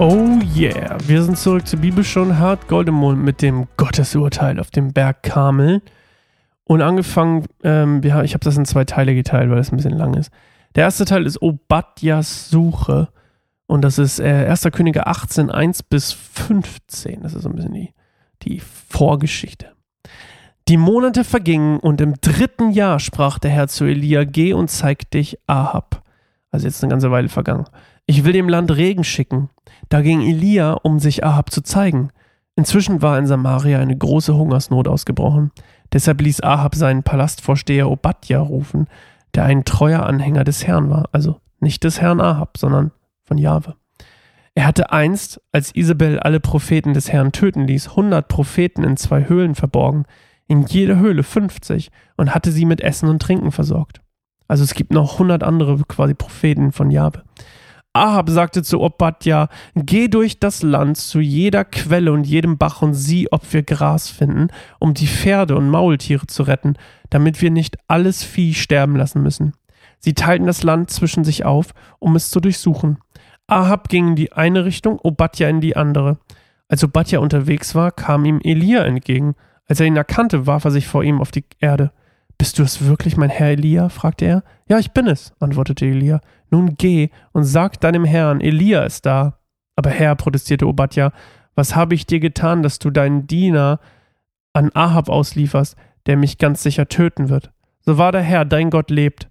Oh yeah, wir sind zurück zur Bibel schon hart Goldemond mit dem Gottesurteil auf dem Berg Karmel. Und angefangen, ähm, ich habe das in zwei Teile geteilt, weil das ein bisschen lang ist. Der erste Teil ist Obadjas Suche. Und das ist äh, 1. Könige 18, 1 bis 15. Das ist so ein bisschen die, die Vorgeschichte. Die Monate vergingen und im dritten Jahr sprach der Herr zu Elia, geh und zeig dich Ahab. Also jetzt eine ganze Weile vergangen. Ich will dem Land Regen schicken. Da ging Elia, um sich Ahab zu zeigen. Inzwischen war in Samaria eine große Hungersnot ausgebrochen. Deshalb ließ Ahab seinen Palastvorsteher Obadja rufen, der ein treuer Anhänger des Herrn war, also nicht des Herrn Ahab, sondern von Jahwe. Er hatte einst, als Isabel alle Propheten des Herrn töten ließ, hundert Propheten in zwei Höhlen verborgen, in jeder Höhle 50 und hatte sie mit Essen und Trinken versorgt. Also es gibt noch 100 andere quasi Propheten von Jahwe. Ahab sagte zu Obadja, geh durch das Land zu jeder Quelle und jedem Bach und sieh, ob wir Gras finden, um die Pferde und Maultiere zu retten, damit wir nicht alles Vieh sterben lassen müssen. Sie teilten das Land zwischen sich auf, um es zu durchsuchen. Ahab ging in die eine Richtung, Obadja in die andere. Als Obadja unterwegs war, kam ihm Elia entgegen. Als er ihn erkannte, warf er sich vor ihm auf die Erde. Bist du es wirklich, mein Herr Elia? fragte er. Ja, ich bin es, antwortete Elia. Nun geh und sag deinem Herrn, Elia ist da. Aber Herr, protestierte Obadja, was habe ich dir getan, dass du deinen Diener an Ahab auslieferst, der mich ganz sicher töten wird? So wahr der Herr, dein Gott lebt.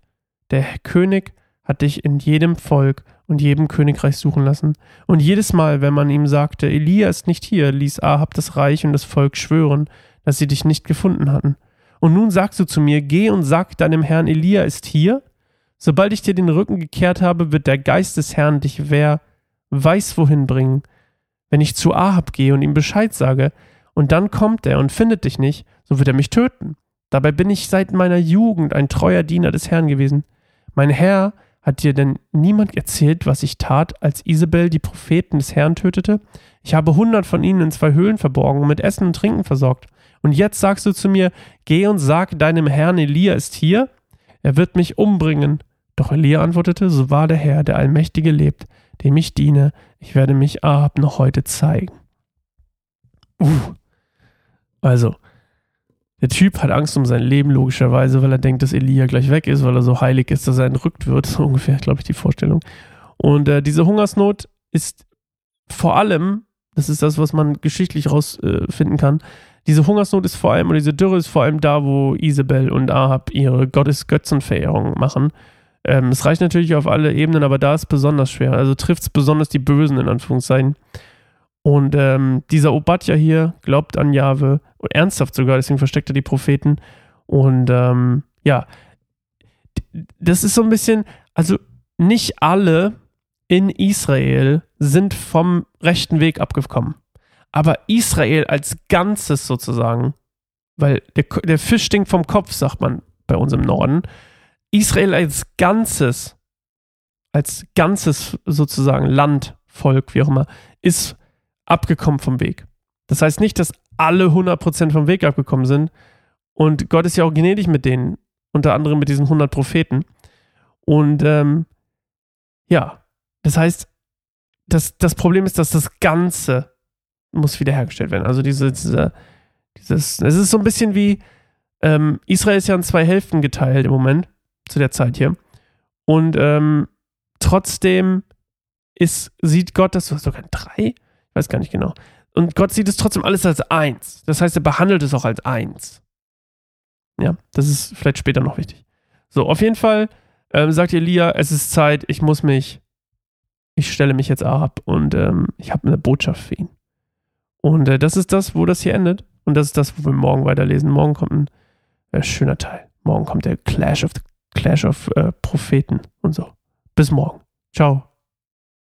Der König hat dich in jedem Volk und jedem Königreich suchen lassen. Und jedes Mal, wenn man ihm sagte, Elia ist nicht hier, ließ Ahab das Reich und das Volk schwören, dass sie dich nicht gefunden hatten. Und nun sagst du zu mir, geh und sag deinem Herrn, Elia ist hier? Sobald ich dir den Rücken gekehrt habe, wird der Geist des Herrn dich wer weiß wohin bringen. Wenn ich zu Ahab gehe und ihm Bescheid sage, und dann kommt er und findet dich nicht, so wird er mich töten. Dabei bin ich seit meiner Jugend ein treuer Diener des Herrn gewesen. Mein Herr hat dir denn niemand erzählt, was ich tat, als Isabel die Propheten des Herrn tötete? Ich habe hundert von ihnen in zwei Höhlen verborgen und mit Essen und Trinken versorgt. Und jetzt sagst du zu mir, geh und sag deinem Herrn Elia ist hier, er wird mich umbringen. Doch Elia antwortete, so wahr der Herr, der Allmächtige lebt, dem ich diene, ich werde mich Ahab noch heute zeigen. Uh. Also, der Typ hat Angst um sein Leben, logischerweise, weil er denkt, dass Elia gleich weg ist, weil er so heilig ist, dass er entrückt wird. So ungefähr, glaube ich, die Vorstellung. Und äh, diese Hungersnot ist vor allem, das ist das, was man geschichtlich rausfinden äh, kann, diese Hungersnot ist vor allem, oder diese Dürre ist vor allem da, wo Isabel und Ahab ihre Gottes-Götzenverehrung machen. Ähm, es reicht natürlich auf alle Ebenen, aber da ist es besonders schwer. Also trifft es besonders die Bösen, in Anführungszeichen. Und ähm, dieser Obadja hier glaubt an Jahwe, ernsthaft sogar, deswegen versteckt er die Propheten. Und ähm, ja, das ist so ein bisschen, also nicht alle in Israel sind vom rechten Weg abgekommen. Aber Israel als Ganzes sozusagen, weil der, der Fisch stinkt vom Kopf, sagt man bei uns im Norden. Israel als Ganzes, als Ganzes sozusagen Land, Volk, wie auch immer, ist abgekommen vom Weg. Das heißt nicht, dass alle 100% vom Weg abgekommen sind. Und Gott ist ja auch gnädig mit denen, unter anderem mit diesen 100 Propheten. Und ähm, ja, das heißt, das, das Problem ist, dass das Ganze muss wiederhergestellt werden. Also diese, diese, dieses, es ist so ein bisschen wie, ähm, Israel ist ja in zwei Hälften geteilt im Moment, zu der Zeit hier. Und ähm, trotzdem ist, sieht Gott das, sogar drei? Weiß gar nicht genau. Und Gott sieht es trotzdem alles als eins. Das heißt, er behandelt es auch als eins. Ja, das ist vielleicht später noch wichtig. So, auf jeden Fall ähm, sagt Elia, es ist Zeit, ich muss mich, ich stelle mich jetzt ab und ähm, ich habe eine Botschaft für ihn. Und äh, das ist das, wo das hier endet. Und das ist das, wo wir morgen weiterlesen. Morgen kommt ein äh, schöner Teil. Morgen kommt der Clash of, Clash of äh, Propheten und so. Bis morgen. Ciao.